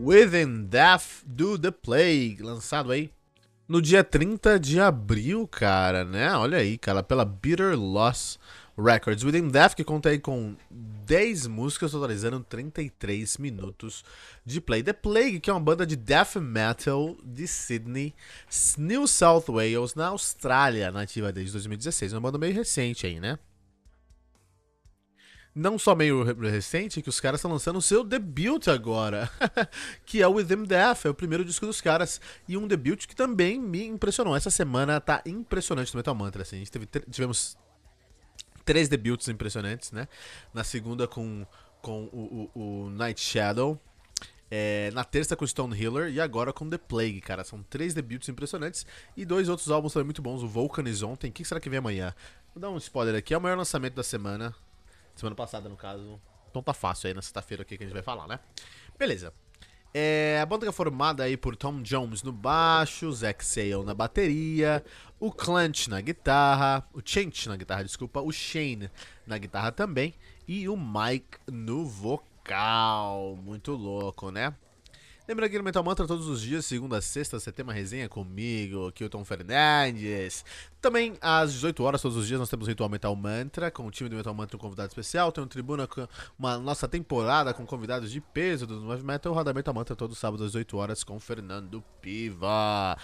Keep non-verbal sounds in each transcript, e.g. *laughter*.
Within Death do The Plague, lançado aí no dia 30 de abril, cara, né? Olha aí, cara, pela Bitter Loss Records. Within Death, que conta aí com 10 músicas, totalizando 33 minutos de play. The Plague, que é uma banda de death metal de Sydney, New South Wales, na Austrália, nativa desde 2016. Uma banda meio recente aí, né? Não só meio recente, que os caras estão lançando o seu debut agora, *laughs* que é o Within Death, é o primeiro disco dos caras, e um debut que também me impressionou. Essa semana tá impressionante no Metal Mantra, assim, a gente teve, tivemos três debuts impressionantes, né? Na segunda com, com o, o, o Night Shadow, é, na terça com Stone Healer e agora com The Plague, cara. São três debuts impressionantes e dois outros álbuns também muito bons. O Vulcaniz ontem. O que será que vem amanhã? Vou dar um spoiler aqui. É o maior lançamento da semana. Semana passada, no caso. Então tá fácil aí na sexta-feira aqui que a gente vai falar, né? Beleza. É, a banda é formada aí por Tom Jones no baixo, Zack Sale na bateria, o Clanch na guitarra, o Change na guitarra, desculpa, o Shane na guitarra também e o Mike no vocal. Muito louco, né? Lembra que no Metal Mantra todos os dias, segunda sexta, você tem uma resenha comigo, Kilton Fernandes. Também às 18 horas, todos os dias, nós temos o Ritual Metal Mantra, com o time do Metal Mantra um convidado especial. Tem um Tribuna com uma nossa temporada com convidados de peso do Novo Metal. Roda Metal Mantra todo sábado às 18 horas com Fernando Piva.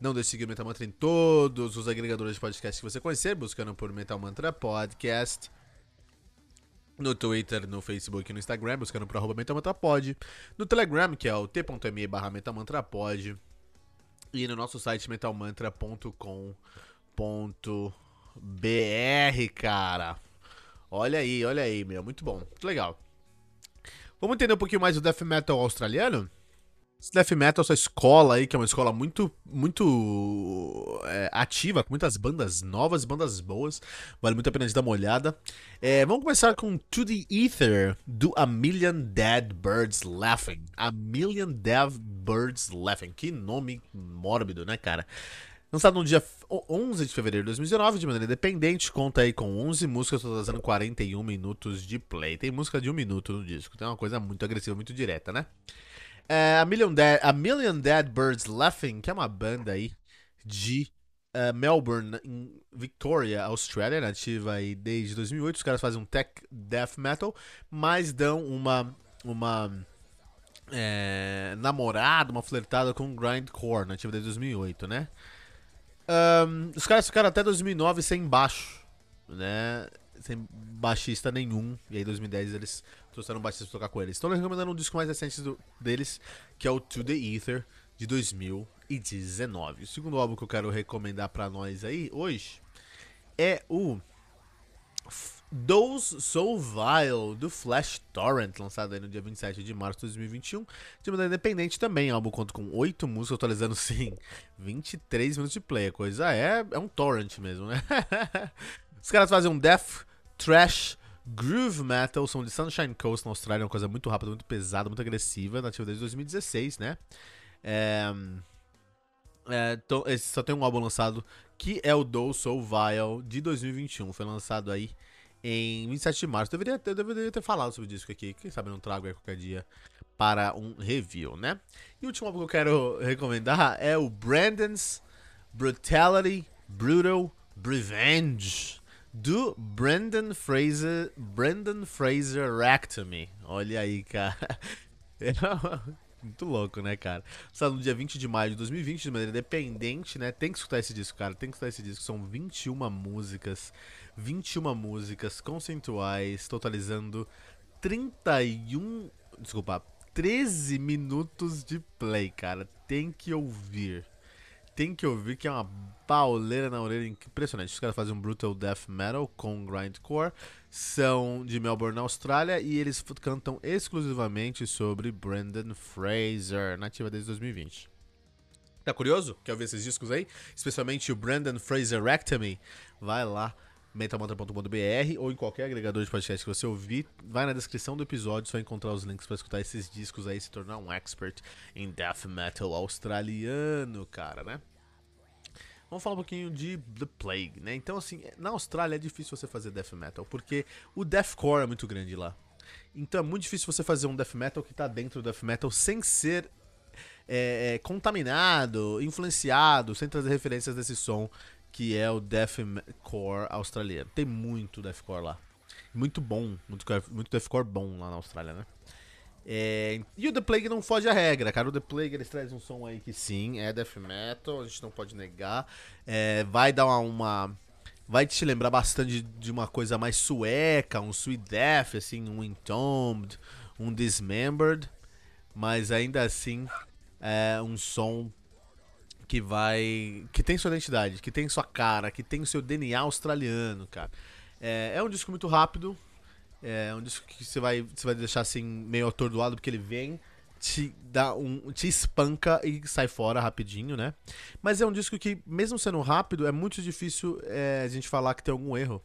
Não deixe de seguir o Metal Mantra em todos os agregadores de podcast que você conhecer, buscando por Metal Mantra Podcast no Twitter, no Facebook e no Instagram, buscando por arroba metamantrapod. No Telegram, que é o t.me barra metamantrapod. E no nosso site metalmantra.com.br, cara. Olha aí, olha aí, meu. Muito bom, muito legal. Vamos entender um pouquinho mais do death metal australiano? Esse death metal, essa escola aí, que é uma escola muito, muito é, ativa, com muitas bandas novas, bandas boas, vale muito a pena de dar uma olhada. É, vamos começar com To The Ether, do A Million Dead Birds Laughing. A Million Dead Birds Laughing, que nome mórbido, né, cara? Lançado no dia 11 de fevereiro de 2019, de maneira independente, conta aí com 11 músicas, totalizando 41 minutos de play. Tem música de um minuto no disco, tem uma coisa muito agressiva, muito direta, né? É, a, Million Dead, a Million Dead Birds Laughing, que é uma banda aí de uh, Melbourne, em Victoria, Austrália, nativa aí desde 2008. Os caras fazem um tech death metal, mas dão uma uma é, namorada, uma flertada com grindcore, nativa desde 2008, né? Um, os caras ficaram até 2009 sem baixo, né? Sem baixista nenhum. E aí, em 2010, eles trouxeram um baixista pra tocar com eles. Estou recomendando um disco mais recente do, deles, que é o To The Ether, de 2019. O segundo álbum que eu quero recomendar para nós aí, hoje, é o Those So Vile, do Flash Torrent, lançado aí no dia 27 de março de 2021. De maneira independente também, álbum conta com 8 músicas, atualizando *laughs* sim 23 minutos de play. A coisa é, é um torrent mesmo, né? *laughs* Os caras fazem um death, trash, Groove Metal, são de Sunshine Coast na Austrália, uma coisa muito rápida, muito pesada, muito agressiva, nativa desde 2016, né? É, é, então, só tem um álbum lançado que é o Do So Vile de 2021. Foi lançado aí em 27 de março. Deveria, eu deveria ter falado sobre o disco aqui. Quem sabe eu não trago aí qualquer dia para um review, né? E o último álbum que eu quero recomendar é o Brandon's Brutality Brutal Revenge do Brandon Fraser, Brandon Fraser Rectomy. Olha aí, cara. *laughs* É muito louco, né, cara? Só no dia 20 de maio de 2020, de maneira independente, né? Tem que escutar esse disco, cara. Tem que escutar esse disco. São 21 músicas. 21 músicas conceituais, totalizando 31. Desculpa, 13 minutos de play, cara. Tem que ouvir tem que ouvir que é uma pauleira na orelha impressionante. Os caras fazem um brutal death metal com grindcore, são de Melbourne, Austrália, e eles cantam exclusivamente sobre Brandon Fraser, nativa desde 2020. Tá curioso? Quer ouvir esses discos aí? Especialmente o Brandon Fraser Rectomy? Vai lá metamantra.com.br ou em qualquer agregador de podcast que você ouvir, vai na descrição do episódio, vai encontrar os links para escutar esses discos aí, se tornar um expert em death metal australiano, cara, né? Vamos falar um pouquinho de The Plague, né? Então, assim, na Austrália é difícil você fazer death metal, porque o deathcore é muito grande lá. Então é muito difícil você fazer um death metal que tá dentro do death metal sem ser é, é, contaminado, influenciado, sem trazer referências desse som que é o deathcore australiano. Tem muito deathcore lá. Muito bom, muito, muito deathcore bom lá na Austrália, né? É, e o The Plague não foge à regra, cara. O The Plague eles trazem um som aí que sim, é death metal, a gente não pode negar. É, vai dar uma, uma, Vai te lembrar bastante de, de, uma coisa mais sueca, um sweet death, assim, um entombed, um dismembered. Mas ainda assim, é um som que vai. que tem sua identidade, que tem sua cara, que tem o seu DNA australiano, cara. É, é um disco muito rápido. É um disco que você vai, você vai deixar assim meio atordoado porque ele vem, te dá um. te espanca e sai fora rapidinho, né? Mas é um disco que, mesmo sendo rápido, é muito difícil é, a gente falar que tem algum erro.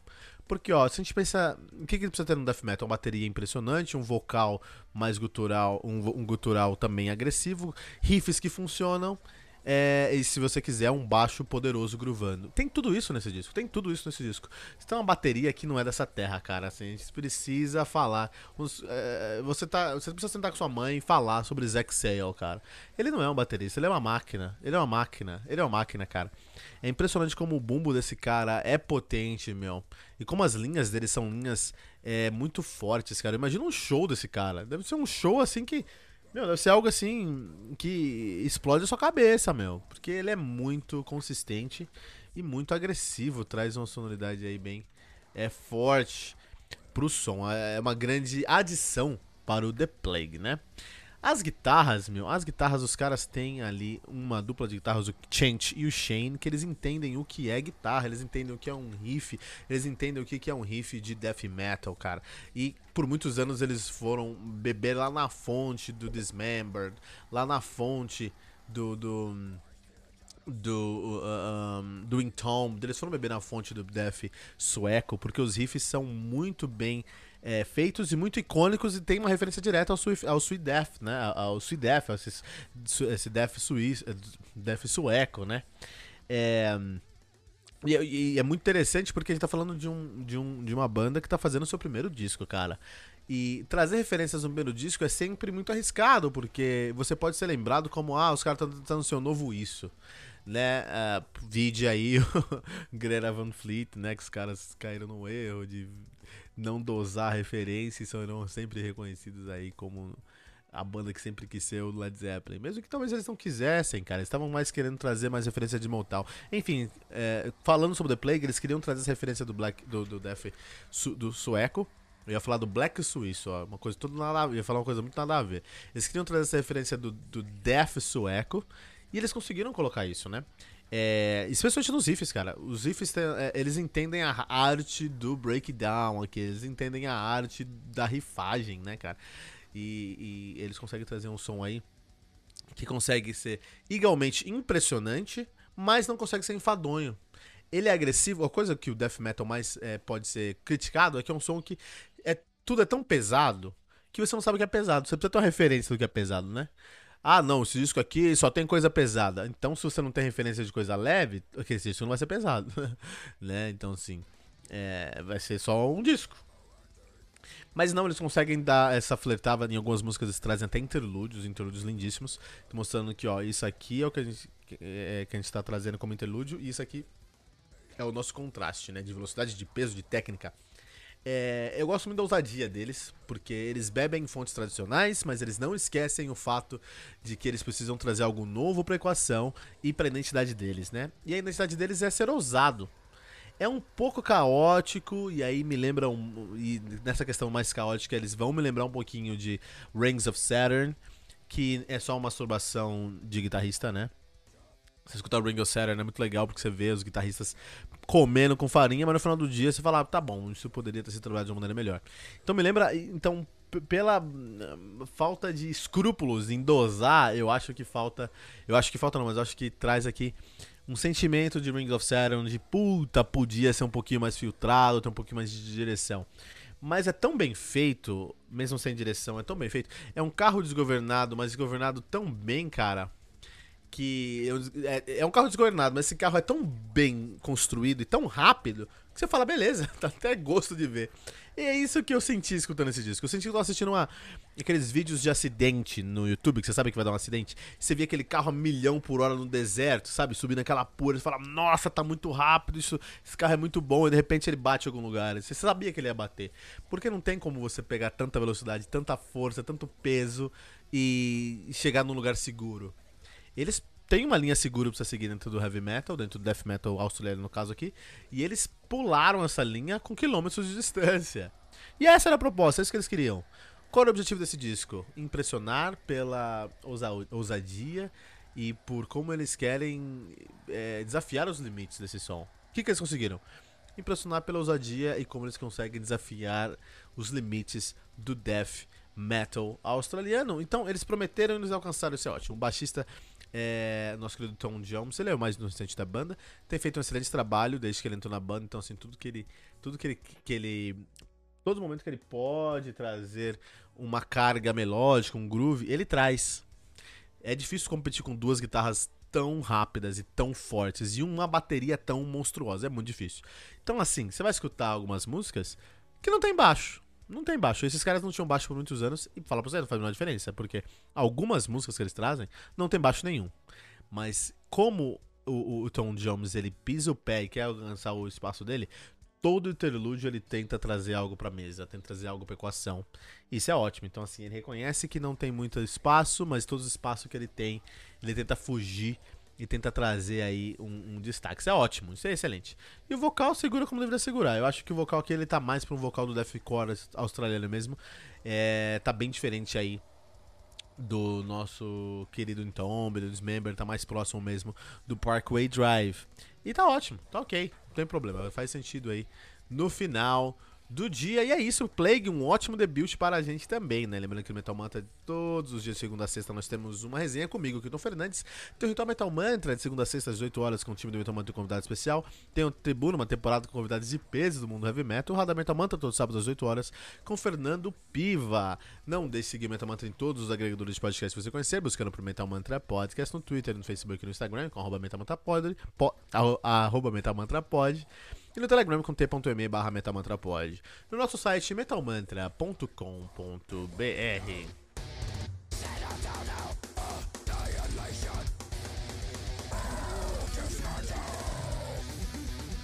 Porque, ó, se a gente pensa. O que, que precisa ter no death metal? Uma bateria impressionante, um vocal mais gutural, um, um gutural também agressivo, riffs que funcionam. É, e se você quiser, um baixo poderoso groovando. Tem tudo isso nesse disco, tem tudo isso nesse disco. Você tem uma bateria que não é dessa terra, cara. Assim, a gente precisa falar. Os, é, você, tá, você precisa sentar com sua mãe e falar sobre Zack Sale, cara. Ele não é um baterista, ele é uma máquina. Ele é uma máquina. Ele é uma máquina, cara. É impressionante como o bumbo desse cara é potente, meu. E como as linhas dele são linhas é, muito fortes, cara. Imagina um show desse cara. Deve ser um show assim que meu, deve ser algo assim que explode a sua cabeça, meu. Porque ele é muito consistente e muito agressivo. Traz uma sonoridade aí bem é, forte pro som. É uma grande adição para o The Plague, né? As guitarras, meu, as guitarras, os caras têm ali uma dupla de guitarras, o Chant e o Shane, que eles entendem o que é guitarra, eles entendem o que é um riff, eles entendem o que é um riff de death metal, cara. E por muitos anos eles foram beber lá na fonte do Dismembered, lá na fonte do. do do, uh, um, do Entombed, eles foram beber na fonte do Death sueco, porque os riffs são muito bem é, feitos e muito icônicos e tem uma referência direta ao, Swift, ao Sweet Death, né? Ao Sweet Death, esse, esse Death, suíço, death sueco, né? É, e, e, é muito interessante porque a gente tá falando de, um, de, um, de uma banda que tá fazendo o seu primeiro disco, cara. E trazer referências no primeiro disco é sempre muito arriscado, porque você pode ser lembrado como, ah, os caras estão no seu novo isso né? Uh, vide aí *laughs* o Greta Van Fleet, né? Que os caras caíram no erro de não dosar referências, serão sempre reconhecidos aí como a banda que sempre quis ser o Led Zeppelin. Mesmo que talvez eles não quisessem, cara. Eles estavam mais querendo trazer mais referência de Motown. Enfim, é, falando sobre The Plague, eles queriam trazer essa referência do Black, do, do Def, su, do sueco. Eu ia falar do Black Suíço, ó, uma coisa tudo nada a ver. ia falar uma coisa muito nada a ver. Eles queriam trazer essa referência do, do Def sueco e eles conseguiram colocar isso, né? É, especialmente nos riffs, cara. Os riffs, é, eles entendem a arte do breakdown aqui, eles entendem a arte da rifagem, né, cara? E, e eles conseguem trazer um som aí que consegue ser igualmente impressionante, mas não consegue ser enfadonho. Ele é agressivo, a coisa que o death metal mais é, pode ser criticado é que é um som que é, tudo é tão pesado que você não sabe o que é pesado. Você precisa ter uma referência do que é pesado, né? Ah, não, esse disco aqui só tem coisa pesada. Então, se você não tem referência de coisa leve, esse disco não vai ser pesado. *laughs* né? Então, assim, é, vai ser só um disco. Mas não, eles conseguem dar essa flertada em algumas músicas, eles trazem até interlúdios, interlúdios lindíssimos, mostrando que, ó, isso aqui é o que a gente, é, que a gente tá trazendo como interlúdio, e isso aqui é o nosso contraste, né? De velocidade, de peso, de técnica. É, eu gosto muito da ousadia deles, porque eles bebem em fontes tradicionais, mas eles não esquecem o fato de que eles precisam trazer algo novo para a equação e para a identidade deles, né? E a identidade deles é ser ousado. É um pouco caótico, e aí me lembra, um, e nessa questão mais caótica, eles vão me lembrar um pouquinho de Rings of Saturn, que é só uma masturbação de guitarrista, né? Você escutar o Ring of Saturn é muito legal porque você vê os guitarristas comendo com farinha, mas no final do dia você fala, ah, tá bom, isso poderia ter sido trabalhado de uma maneira melhor. Então me lembra, então pela hum, falta de escrúpulos em dosar, eu acho que falta, eu acho que falta não, mas eu acho que traz aqui um sentimento de Ring of Saturn de puta, podia ser um pouquinho mais filtrado, ter um pouquinho mais de direção. Mas é tão bem feito, mesmo sem direção, é tão bem feito. É um carro desgovernado, mas desgovernado tão bem, cara que é, é, um carro desgovernado, mas esse carro é tão bem construído e tão rápido que você fala, beleza, *laughs* tá até gosto de ver. E é isso que eu senti escutando esse disco. Eu senti que eu tava assistindo uma, aqueles vídeos de acidente no YouTube, que você sabe que vai dar um acidente. Você vê aquele carro a milhão por hora no deserto, sabe? Subindo aquela pura, você fala, nossa, tá muito rápido, isso, esse carro é muito bom, e de repente ele bate em algum lugar. Você sabia que ele ia bater. Porque não tem como você pegar tanta velocidade, tanta força, tanto peso e chegar num lugar seguro. Eles têm uma linha segura pra você seguir dentro do heavy metal, dentro do death metal australiano no caso aqui, e eles pularam essa linha com quilômetros de distância. E essa era a proposta, é isso que eles queriam. Qual era o objetivo desse disco? Impressionar pela ousa ousadia e por como eles querem é, desafiar os limites desse som. O que, que eles conseguiram? Impressionar pela ousadia e como eles conseguem desafiar os limites do death metal australiano. Então, eles prometeram e eles alcançaram isso é ótimo. O baixista é, nosso querido Tom Jones, ele é o mais inocente da banda, tem feito um excelente trabalho desde que ele entrou na banda, então assim, tudo que ele tudo que ele que ele todo momento que ele pode trazer uma carga melódica, um groove, ele traz. É difícil competir com duas guitarras tão rápidas e tão fortes e uma bateria tão monstruosa, é muito difícil. Então assim, você vai escutar algumas músicas que não tem baixo. Não tem baixo. Esses caras não tinham baixo por muitos anos e fala pra você, não faz a menor diferença, porque algumas músicas que eles trazem não tem baixo nenhum. Mas como o, o Tom Jones ele pisa o pé e quer alcançar o espaço dele, todo interlúdio ele tenta trazer algo pra mesa, tenta trazer algo pra equação. Isso é ótimo. Então, assim, ele reconhece que não tem muito espaço, mas todo o espaço que ele tem, ele tenta fugir e tenta trazer aí um, um, destaque. Isso é ótimo, isso é excelente. E o vocal segura como deveria segurar. Eu acho que o vocal aqui ele tá mais para um vocal do deathcore australiano mesmo. É, tá bem diferente aí do nosso querido Entomb, do Dismember, tá mais próximo mesmo do Parkway Drive. E tá ótimo, tá ok, não tem problema, faz sentido aí no final do dia. E é isso, Plague, um ótimo debut para a gente também, né? Lembrando que o Metal Mantra, todos os dias, segunda a sexta, nós temos uma resenha comigo, Kilton Fernandes. Tem o Ritual Metal Mantra, de segunda a sexta, às 18 horas, com o time do Metal Mantra e convidado especial. Tem o Tribuna, uma temporada com convidados de peso do mundo heavy metal. O Radar Metal Mantra, todos os sábados, às 8 horas, com Fernando Piva. Não deixe de seguir Metal Mantra em todos os agregadores de podcast que você conhecer, buscando por Metal Mantra Podcast no Twitter, no Facebook e no Instagram, com arroba Metal po, arroba Metal Mantra Pod e no Telegram com t.me barra metamantrapod. No nosso site metalmantra.com.br.